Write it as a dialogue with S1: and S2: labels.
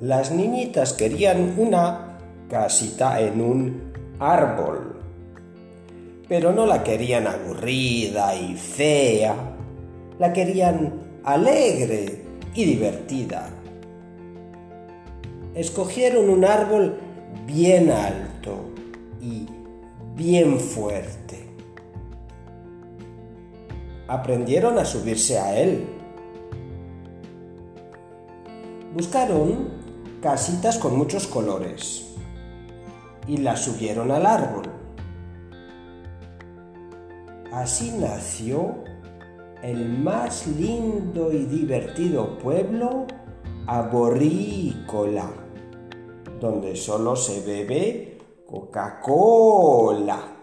S1: Las niñitas querían una casita en un árbol, pero no la querían aburrida y fea, la querían alegre y divertida. Escogieron un árbol bien alto y bien fuerte. Aprendieron a subirse a él. Buscaron casitas con muchos colores y las subieron al árbol. Así nació el más lindo y divertido pueblo aborícola, donde solo se bebe Coca-Cola.